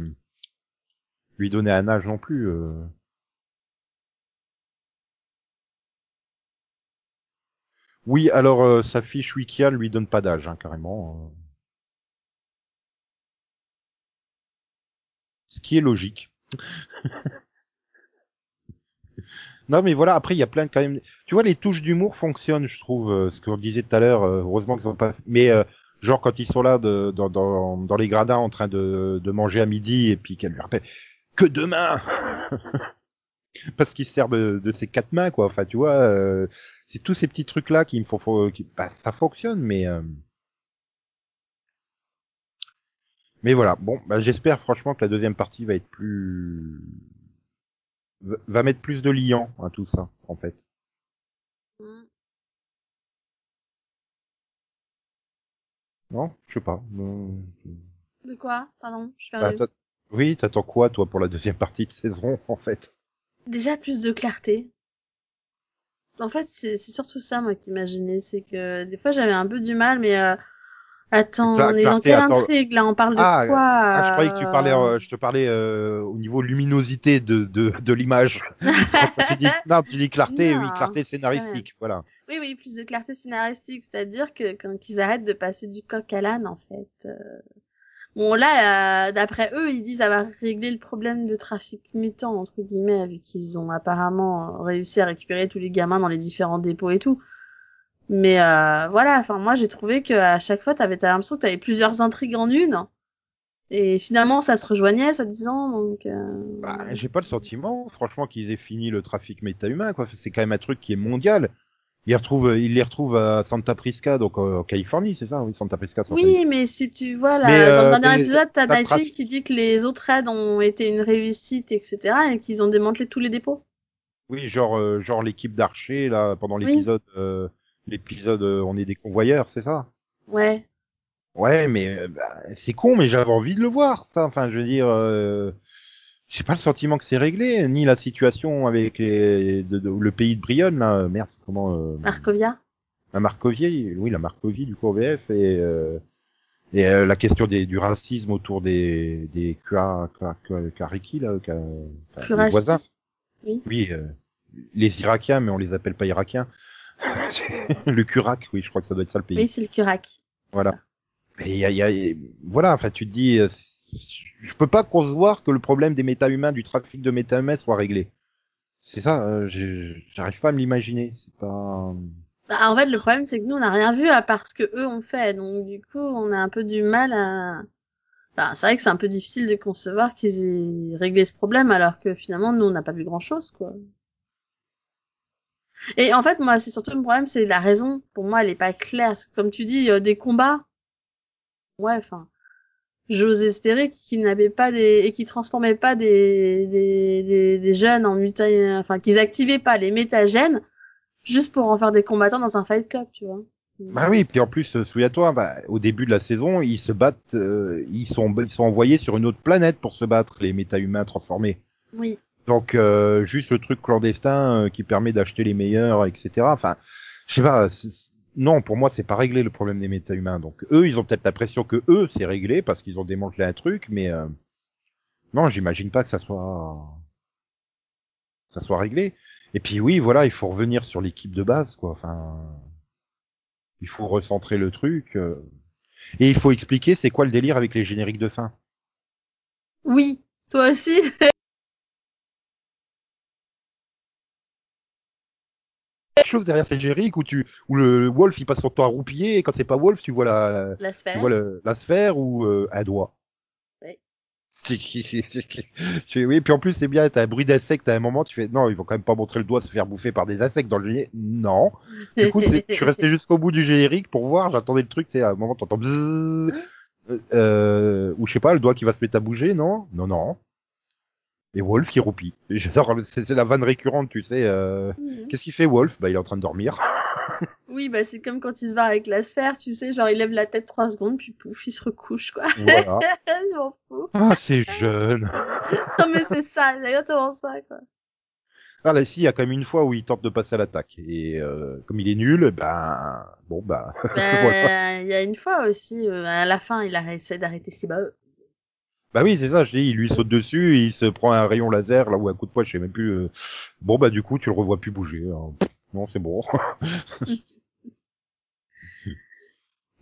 lui donner un âge non plus. Oui, alors euh, sa fiche Wikia lui donne pas d'âge, hein, carrément. euh. Ce qui est logique. non, mais voilà. Après, il y a plein de quand même. Tu vois, les touches d'humour fonctionnent, je trouve. euh, ce qu'on disait tout à l'heure. euh, heureusement qu'ils ont pas. Mais euh, genre quand ils sont là de, dans, dans, dans les gradins en train de, de manger à midi et puis qu'elle lui rappelle que demain. Parce qu'il se sert de, de ses quatre mains, quoi. Enfin, tu vois, euh, c'est tous ces petits trucs là qui me font, faut- qui, bah, ça fonctionne, mais euh, mais voilà. Bon, bah, j'espère franchement que la deuxième partie va être plus, va- mettre plus de liant à tout ça, en fait. Mm. Non, je sais pas. De quoi? Pardon, je suis bah, oui, t'attends quoi, toi, pour la deuxième partie de saison, en fait? Déjà plus de clarté. En fait, c'est surtout ça, moi, qui m'imaginais. C'est que des fois, j'avais un peu du mal, mais euh, attends, on est dans quelle attends. intrigue là? On parle de Ah, quoi Ah, je croyais que tu parlais, euh, euh, je te parlais euh, au niveau luminosité de de, de l'image. non, tu dis clarté, oui, clarté scénaristique, voilà. Oui, oui, plus de clarté scénaristique, c'est-à-dire que qu'ils arrêtent de passer du coq à l'âne, en fait. Bon, là, euh, d'après eux, ils disent avoir réglé le problème de trafic mutant, entre guillemets, vu qu'ils ont apparemment euh, réussi à récupérer tous les gamins dans les différents dépôts et tout. Mais euh, voilà, enfin, moi, j'ai trouvé que à chaque fois, t'avais t'avais l'impression que t'avais plusieurs intrigues en une. Et finalement, ça se rejoignait, soi-disant, donc... euh, Bah, j'ai pas le sentiment, franchement, qu'ils aient fini le trafic méta-humain, quoi. C'est quand même un truc qui est mondial. Ils les retrouvent à Santa Prisca, donc euh, en Californie, c'est ça, oui, Santa Prisca. Santa Oui, mais si tu vois, là, Mais, dans euh, le dernier mais épisode, t'as trace- qui dit que les autres raids ont été une réussite, etc., et qu'ils ont démantelé tous les dépôts. Oui, genre, euh, genre l'équipe d'archers là, pendant Oui. l'épisode, euh, l'épisode, euh, on est des convoyeurs, c'est ça? Ouais. Ouais, mais euh, bah, c'est con, mais j'avais envie de le voir, ça. Enfin, je veux dire, euh, j'ai pas le sentiment que c'est réglé, ni la situation avec les, de, de- le pays de Brionne, là. Merde, comment euh, Markovia. La Marcovier, oui, la Marcovie du coup au VF et euh, et euh, la question des, du racisme autour des des Kua- Kua- Kua- Kariki là, enfin, les voisins. Oui. Oui, euh, les Irakiens, mais on les appelle pas Irakiens. le Kurak, oui, je crois que ça doit être ça le pays. Oui, c'est le Kurak. Voilà. il y a, y a- voilà, enfin, tu te dis, euh, je peux pas concevoir que le problème des méta-humains, du trafic de méta-humains soit réglé. C'est ça, euh, j'arrive pas à me l'imaginer. C'est pas. Bah, en fait, le problème, c'est que nous, on n'a rien vu à part ce que eux ont fait. Donc, du coup, on a un peu du mal à... Enfin, c'est vrai que c'est un peu difficile de concevoir qu'ils aient réglé ce problème, alors que finalement, nous, on n'a pas vu grand-chose, quoi. Et en fait, moi, c'est surtout le problème, c'est la raison. Pour moi, elle est pas claire. Comme tu dis, euh, des combats. Ouais, enfin... J'ose espérer qu'ils n'avaient pas des... et qu'ils transformaient pas des, des, des, des jeunes en muta... Enfin, qu'ils activaient pas les métagènes juste pour en faire des combattants dans un fight club, tu vois. Bah oui, puis en plus, souviens-toi, bah, au début de la saison, ils se battent, euh, ils sont, ils sont envoyés sur une autre planète pour se battre, les méta-humains transformés. Oui. Donc euh, juste le truc clandestin euh, qui permet d'acheter les meilleurs, etc. Enfin, je sais pas. Non, pour moi, c'est pas réglé le problème des méta-humains. Donc eux, ils ont peut-être l'impression que eux, c'est réglé parce qu'ils ont démantelé un truc, mais euh, non, j'imagine pas que ça soit ça soit réglé. Et puis oui, voilà, il faut revenir sur l'équipe de base, quoi. Enfin, il faut recentrer le truc euh, et il faut expliquer c'est quoi le délire avec les génériques de fin. Oui. Toi aussi chose derrière ces génériques où tu où le Wolf il passe son temps à roupiller et quand c'est pas Wolf tu vois la La tu sphère. vois le- la sphère ou euh, un doigt. Oui. Tu- oui, puis en plus c'est bien, t'as un bruit d'insecte à un moment, tu fais non, ils vont quand même pas montrer le doigt se faire bouffer par des insectes dans le générique. Non. Du coup, je suis resté jusqu'au bout du générique pour voir, j'attendais le truc, c'est à un moment t'entends bzzz, euh, ou je sais pas, le doigt qui va se mettre à bouger, non? Non, non. Et Wolf qui J'adore, c'est la vanne récurrente, tu sais. Euh... Mhm. Qu'est-ce qu'il fait Wolf? Bah il est en train de dormir. Oui, bah c'est comme quand il se barre avec la sphère, tu sais, genre il lève la tête trois secondes, puis pouf, il se recouche, quoi. Voilà. je m'en fous. Ah, c'est jeune. Non mais c'est ça, c'est exactement ça, quoi. Ah là, si, il y a quand même une fois où il tente de passer à l'attaque. Et euh, comme il est nul, ben... Bon, bah... voilà. Ben, Il y a une fois aussi, euh, à la fin, il a essayé d'arrêter ses bas. Bah oui, c'est ça, je dis, il lui saute dessus, il se prend un rayon laser, là où un coup de poing, je sais même plus... euh, Bon, bah du coup, tu le revois plus bouger. hein. Non, c'est bon.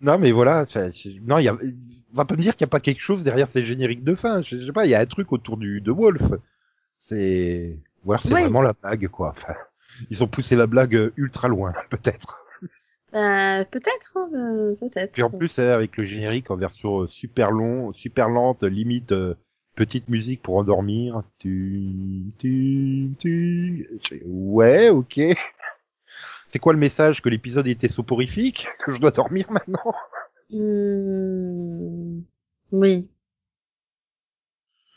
non, mais voilà, non, il y a... On va pas me dire qu'il y a pas quelque chose derrière ces génériques de fin. Je je sais pas, il y a un truc autour du de Wolf. C'est... Ou alors c'est Oui. vraiment la blague, quoi. Enfin, ils ont poussé la blague euh, ultra loin, peut-être. Ben, peut-être, hein, euh, peut-être. Puis en plus, euh, avec le générique en version euh, super long, super lente, limite euh, petite musique pour endormir. Tu, tu, tu. Ouais, ok. C'est quoi le message que l'épisode était soporifique Que je dois dormir maintenant? Hmm, Oui.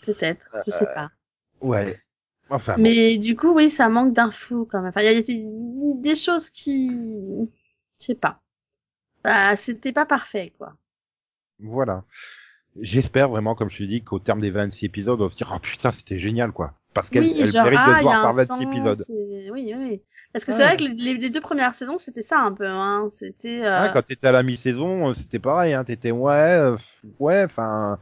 Peut-être, je sais pas. Ouais. Enfin. bon. Mais du coup, oui, ça manque d'infos quand même. Enfin, il y a des, des choses qui, je sais pas. Bah, c'était pas parfait, quoi. Voilà. J'espère vraiment, comme je te dis, qu'au terme des 26 épisodes, on va se dire, oh putain, c'était génial, quoi. Parce qu'elle oui, elle genre, mérite ah, de se il y a voir par un 26 sens, épisodes. Oui, oui. Parce que Ouais. c'est vrai que les, deux premières saisons, c'était ça un peu, hein. C'était, euh, Hein, quand t'étais à la mi-saison, euh, c'était pareil, hein, t'étais ouais, euh, ouais, enfin,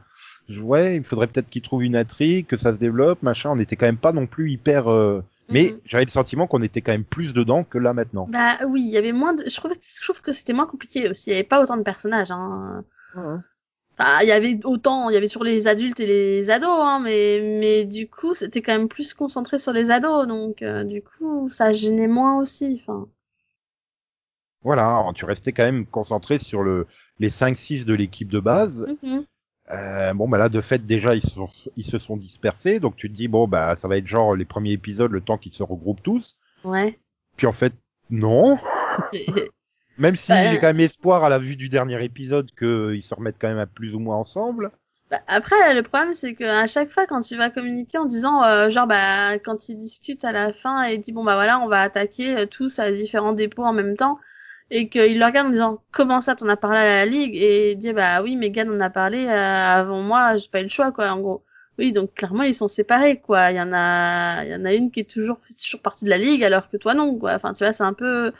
ouais, il faudrait peut-être qu'ils trouvent une intrigue, que ça se développe, machin. On était quand même pas non plus hyper, euh, mais Mhm. j'avais le sentiment qu'on était quand même plus dedans que là maintenant. Bah oui, il y avait moins de... Je trouve, que- je trouve que c'était moins compliqué aussi. Il y avait pas autant de personnages, hein. Enfin, il y avait autant, il y avait toujours les adultes et les ados, hein, mais, mais du coup, c'était quand même plus concentré sur les ados, donc euh, du coup, ça gênait moins aussi. Enfin, Voilà, tu restais quand même concentré sur le les 5-6 de l'équipe de base. mhm. Euh, bon, bah là, de fait, déjà, ils, se sont, ils se sont dispersés, donc tu te dis, bon, bah, ça va être genre les premiers épisodes, le temps qu'ils se regroupent tous. ouais. Puis en fait, non. Même si Bah, j'ai quand même espoir à la vue du dernier épisode qu'ils se remettent quand même à plus ou moins ensemble. Bah, après, le problème, c'est que à chaque fois, quand tu vas communiquer en disant, euh, genre, bah, quand ils discutent à la fin et dit, bon, bah voilà, on va attaquer euh, tous à différents dépôts en même temps, et qu'ils le regardent en disant, comment ça, t'en as parlé à la Ligue, et il dit, bah oui, Megan en a parlé euh, avant moi, j'ai pas eu le choix, quoi, en gros. Oui, donc clairement, ils sont séparés, quoi. Il y en a, il y en a une qui est toujours, toujours partie de la Ligue, alors que toi, non, quoi. Enfin, tu vois, c'est un peu,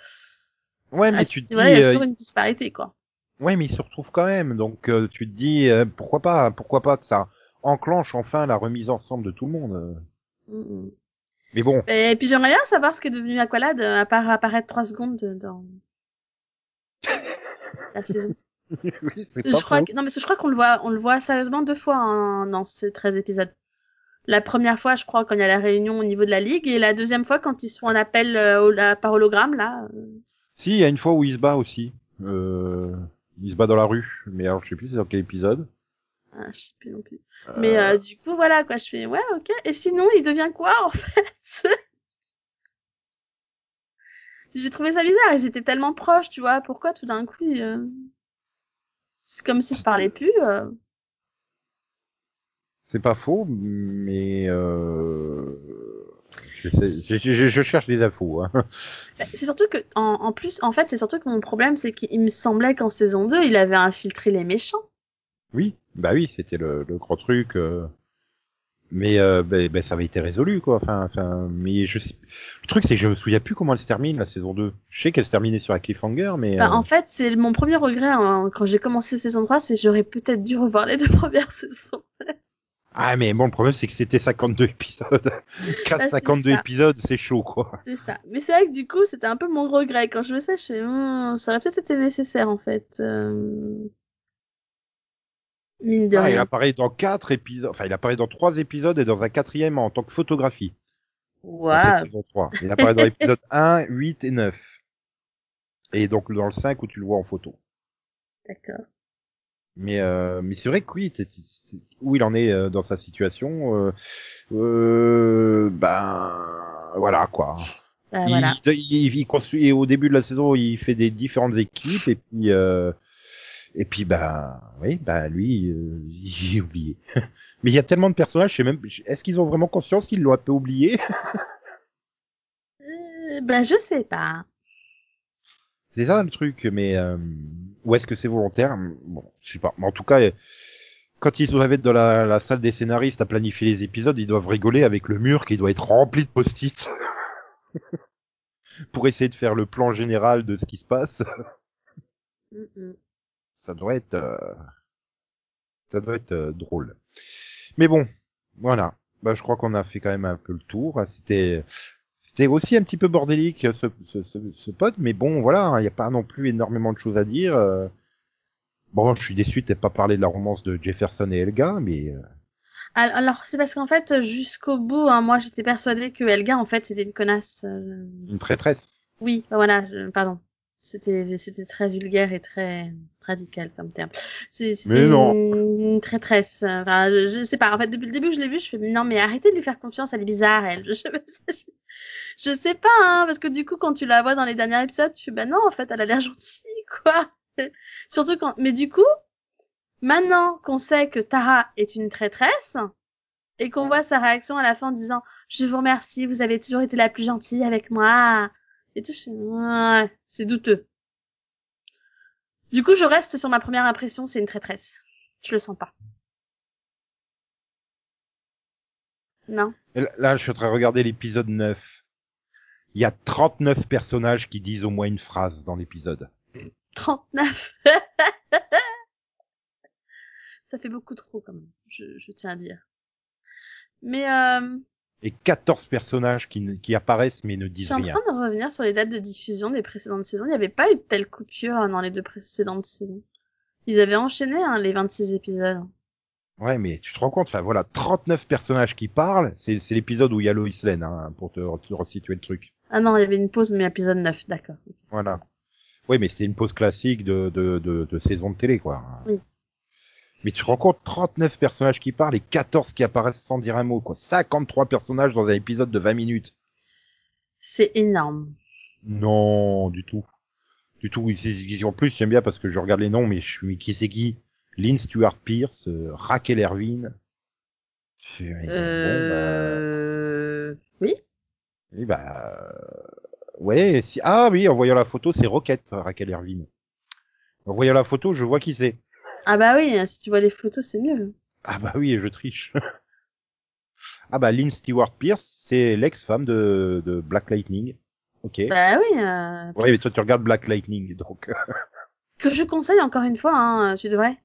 Ouais, mais ah, tu te dis, voilà, il y a euh, toujours une disparité, quoi. ouais, mais ils se retrouvent quand même. Donc euh, tu te dis, euh, pourquoi pas, pourquoi pas que ça enclenche enfin la remise ensemble de tout le monde. euh. Mm, mm. Mais bon, Et puis j'aimerais bien savoir ce qu'est devenu Aqualad, euh, à part apparaître trois secondes de- dans la saison. oui, c'est Je crois que... Non, mais je crois qu'on le voit, on le voit sérieusement deux fois hein, dans ces 13 épisodes. La première fois, je crois, quand il y a la réunion au niveau de la ligue, et la deuxième fois, quand ils se font un appel euh, la- par hologramme, là. euh, Si, il y a une fois où il se bat aussi. Euh, il se bat dans la rue. Mais alors, je sais plus c'est dans quel épisode. ah, je sais plus non plus. Mais euh, du coup, voilà, quoi, je fais, ouais, ok. Et sinon, il devient quoi, en fait? J'ai trouvé ça bizarre, ils étaient tellement proches, tu vois. Pourquoi tout d'un coup, euh, c'est comme s'ils se parlaient plus. euh. C'est pas faux, mais euh... je, cherche des infos. Hein. Bah, C'est surtout que, en, en plus, en fait, c'est surtout que mon problème, c'est qu'il me semblait qu'en saison 2, il avait infiltré les méchants. Oui, bah oui, c'était le, le gros truc. euh. Mais euh, ben, ben, ça avait été résolu, quoi. Enfin, enfin, mais je sais... Le truc, c'est que je me souviens plus comment elle se termine, la saison 2. Je sais qu'elle se terminait sur un cliffhanger, mais... Bah, euh, en fait, c'est mon premier regret hein, quand j'ai commencé saison 3, c'est j'aurais peut-être dû revoir les deux premières saisons. Ah, mais bon, le problème, c'est que c'était 52 épisodes. 4 Bah, c'est 52 ça. épisodes, c'est chaud, quoi. C'est ça. Mais c'est vrai que du coup, c'était un peu mon regret. Quand je le sais, je fais, Hmm, ça aurait peut-être été nécessaire, en fait. Euh... Mine de Ah, il apparaît dans quatre épisodes, enfin, il apparaît dans trois épisodes et dans un quatrième en tant que photographie. Waouh. 3. Il apparaît dans l'épisode 1, 8 et 9. Et donc dans le 5 où tu le vois en photo. D'accord. Mais euh, mais c'est vrai que oui, t'es- t'es- où il en est euh, dans sa situation, euh, euh, ben voilà quoi. Bah, il, voilà. il, il construit au début de la saison, il fait des différentes équipes et puis euh, et puis bah oui, bah lui, euh, j'ai oublié. Mais il y a tellement de personnages, je sais même, est-ce qu'ils ont vraiment conscience qu'ils l'ont un peu oublié? Euh, bah, je sais pas. C'est ça le truc, mais euh, où est-ce que c'est volontaire? Bon, je sais pas. Mais en tout cas, quand ils doivent être dans la, la, salle des scénaristes à planifier les épisodes, ils doivent rigoler avec le mur qui doit être rempli de post-it pour essayer de faire le plan général de ce qui se passe. Mm, mm. Ça doit être, euh, ça doit être euh, drôle. Mais bon, voilà. Bah, je crois qu'on a fait quand même un peu le tour. C'était, c'était aussi un petit peu bordélique ce, ce, ce, ce pote, mais bon, voilà, il n'y a pas non plus énormément de choses à dire. euh. Bon, je suis déçu de pas parlé de la romance de Jefferson et Helga, mais euh, Al- Alors, c'est parce qu'en fait, jusqu'au bout, hein, moi, j'étais persuadée que Elga, en fait, c'était une connasse. euh, une traîtresse. Oui, bah voilà, je- pardon. C'était, c'était très vulgaire et très radical comme terme. C'était une, une traîtresse. Enfin, je, je sais pas. En fait, depuis le début que je l'ai vue, je fais non, mais arrêtez de lui faire confiance. Elle est bizarre, elle. Je, je, je sais pas, hein, parce que du coup, quand tu la vois dans les derniers épisodes, tu fais bah non, en fait, elle a l'air gentille, quoi. Surtout quand, mais du coup, maintenant qu'on sait que Tara est une traîtresse et qu'on voit sa réaction à la fin en disant je vous remercie, vous avez toujours été la plus gentille avec moi. Et tout, je ouais, c'est douteux. Du coup, je reste sur ma première impression, c'est une traîtresse. Je le sens pas. Non. Là- Là, je suis en train de regarder l'épisode 9. Il y a 39 personnages qui disent au moins une phrase dans l'épisode. 39. Ça fait beaucoup trop quand même, je, je tiens à dire. Mais euh, Et 14 personnages qui, apparaissent mais ne je disent suis en rien. train de revenir sur les dates de diffusion des précédentes saisons. Il n'y avait pas eu de telle coupure hein, dans les deux précédentes saisons. Ils avaient enchaîné hein, les 26 épisodes. Ouais, mais tu te rends compte, enfin voilà, 39 personnages qui parlent, c'est l'épisode où il y a Lois Lane, hein, pour te, te resituer le truc. Ah non, il y avait une pause, mais épisode 9, d'accord. Voilà. Oui, mais c'est une pause classique de, de, de, de saison de télé, quoi. Oui. Mais tu compte, 39 personnages qui parlent et 14 qui apparaissent sans dire un mot, quoi. 53 personnages dans un épisode de 20 minutes. C'est énorme. Non, du tout. Du tout. En plus, j'aime bien parce que je regarde les noms, mais je suis, qui c'est qui? Lynn Stewart Pierce, euh, Raquel ouais, Euh... Oui Bon, bah, oui, bah, ouais, si, ah oui, en voyant la photo, c'est Rocket, Raquel Erwin. En voyant la photo, je vois qui c'est. Ah bah oui, si tu vois les photos, c'est mieux. Ah bah oui, je triche. ah bah Lynn Stewart Pierce, c'est l'ex-femme de, de Black Lightning. Ok. Bah oui. Euh, ouais, mais toi tu regardes Black Lightning, donc. Que je conseille encore une fois, hein, tu devrais.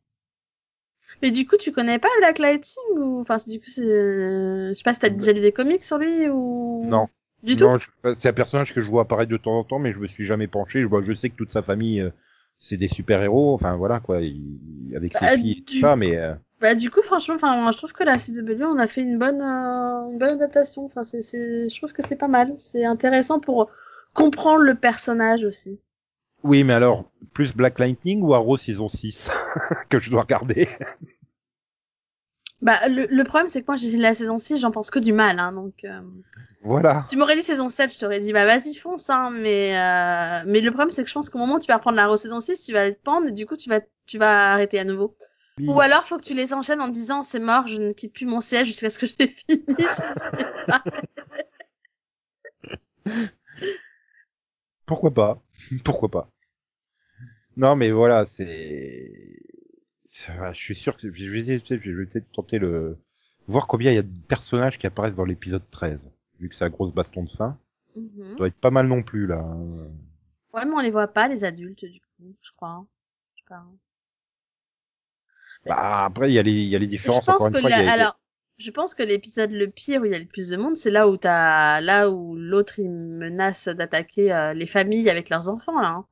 Mais du coup, tu connais pas Black Lightning ou enfin, du coup, c'est, je sais pas si t'as déjà lu des comics sur lui ou non. du tout? Non, je- c'est un personnage que je vois apparaître de temps en temps, mais je me suis jamais penché. Je, vois, je sais que toute sa famille, euh, c'est des super-héros. Enfin voilà quoi, il- avec ses Bah, filles et tout ça, mais. euh, Bah du coup, franchement, enfin, je trouve que la CW, on a fait une bonne, euh, une bonne adaptation. Enfin, c'est, c'est, je trouve que c'est pas mal. C'est intéressant pour comprendre le personnage aussi. Oui, mais alors, plus Black Lightning ou Arrow saison 6 que je dois regarder? Bah le, le problème, c'est que moi, j'ai la saison 6, j'en pense que du mal, hein, donc. euh, Voilà. Tu m'aurais dit saison 7, je t'aurais dit bah vas-y fonce hein, mais euh... mais le problème c'est que je pense qu'au moment où tu vas reprendre la saison 6, tu vas le pendre et du coup tu vas tu vas arrêter à nouveau. Ou alors faut que tu les enchaînes en disant c'est mort, je ne quitte plus mon siège jusqu'à ce que j'ai fini, je sais pas. Pourquoi pas? Pourquoi pas? Non, mais voilà, c'est. Je suis sûr que je vais, je vais peut-être tenter le voir combien il y a de personnages qui apparaissent dans l'épisode 13. Vu que c'est la grosse baston de fin, Mhm. ça doit être pas mal non plus là. hein. Ouais, mais on les voit pas les adultes du coup, je crois. hein. Je sais pas. Bah, après, il y a les, il y a les Je différences. pense Encore une fois, la- il y a- alors je pense que l'épisode le pire où il y a le plus de monde, c'est là où t'as là où l'autre il menace d'attaquer euh, les familles avec leurs enfants là. hein.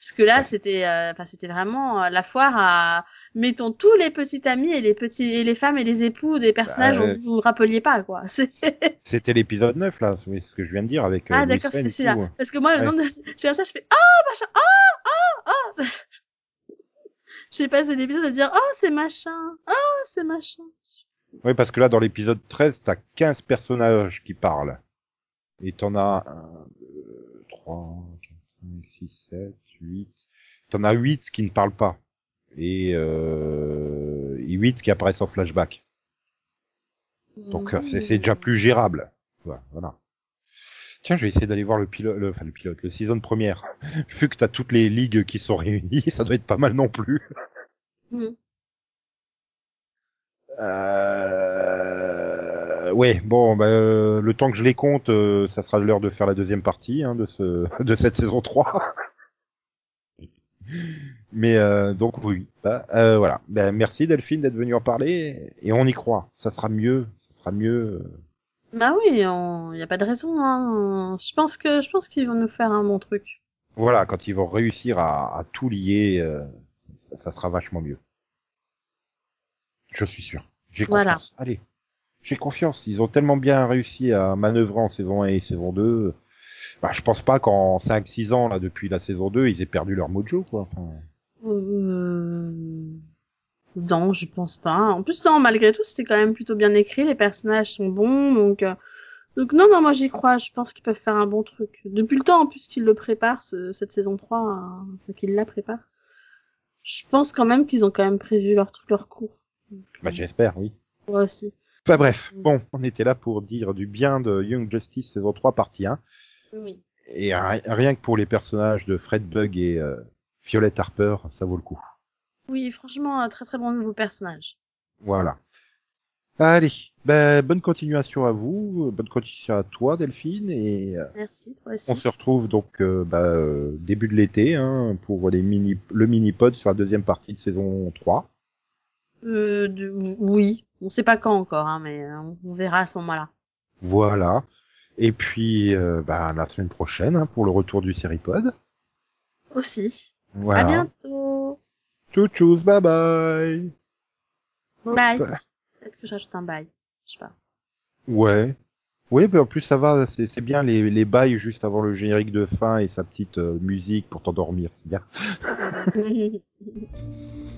Parce que là, c'était, euh, enfin, c'était vraiment euh, la foire à mettons tous les petits amis et les petits et les femmes et les époux des personnages Bah, dont vous vous rappeliez pas quoi. C'était l'épisode 9 là, c'est ce que je viens de dire avec. euh, ah d'accord, c'était celui-là. Parce que moi, le Ouais. nombre de, je fais ça, je fais oh machin, oh oh oh. J'ai passé l'épisode à dire oh c'est machin, oh c'est machin. Oui, parce que là, dans l'épisode 13, t'as 15 personnages qui parlent. Et t'en as 1, 2, 3, 4, 5, 6, 7, 8. T'en as 8 qui ne parlent pas. Et, euh, et 8 qui apparaissent en flashback. Donc, euh, c'est c'est déjà plus gérable. Voilà. voilà. Tiens, je vais essayer d'aller voir le pilote, le, enfin le pilote, le season première. Vu que t'as toutes les ligues qui sont réunies, ça doit être pas mal non plus. Mm. Euh... Ouais, bon, bah, euh, le temps que je les compte, euh, ça sera l'heure de faire la deuxième partie hein, de ce de cette saison 3. Mais euh, donc oui, bah, voilà. Ben, merci Delphine d'être venue en parler et on y croit. Ça sera mieux, ça sera mieux. Bah oui, il n'y a pas de raison. Hein. Je pense que je pense qu'ils vont nous faire un bon truc. Voilà, quand ils vont réussir à, à tout lier, ça, ça sera vachement mieux. Je suis sûr. J'ai confiance. Voilà. Allez, j'ai confiance. Ils ont tellement bien réussi à manœuvrer en saison 1 et saison 2. Bah, je pense pas qu'en 5-6 ans, là, depuis la saison 2, ils aient perdu leur mojo, quoi. Enfin, Euh... Non, je pense pas. En plus, non, malgré tout, c'était quand même plutôt bien écrit. Les personnages sont bons, donc euh, donc non, non, moi j'y crois. Je pense qu'ils peuvent faire un bon truc. Depuis le temps, en plus qu'ils le préparent, ce- cette saison 3, euh, enfin, qu'ils la préparent. Je pense quand même qu'ils ont quand même prévu leur truc, leur cours. Donc, bah, euh, j'espère, oui. moi aussi. Enfin bref, bon, on était là pour dire du bien de Young Justice saison 3 partie 1. Oui. Et ri- rien que pour les personnages de Fred Bug et euh, Violet Harper, ça vaut le coup. Oui, franchement, un très très bon nouveau personnage. Voilà. Allez, ben, bonne continuation à vous, bonne continuation à toi Delphine, et euh, Merci, toi aussi. on se retrouve donc euh, bah, euh, début de l'été hein, pour les mini le mini-pod sur la deuxième partie de saison 3. Euh, du- Oui, on sait pas quand encore, hein, mais euh, on- on verra à ce moment-là. Voilà. Et puis euh, bah, la semaine prochaine hein, pour le retour du Seripod. Aussi. Voilà. À bientôt. Tchou tchous, bye bye. Bye. Peut-être que j'ajoute un bail. Je sais pas. Ouais. Oui, mais en plus ça va, c'est c'est bien les, les bails juste avant le générique de fin et sa petite euh, musique pour t'endormir, c'est bien.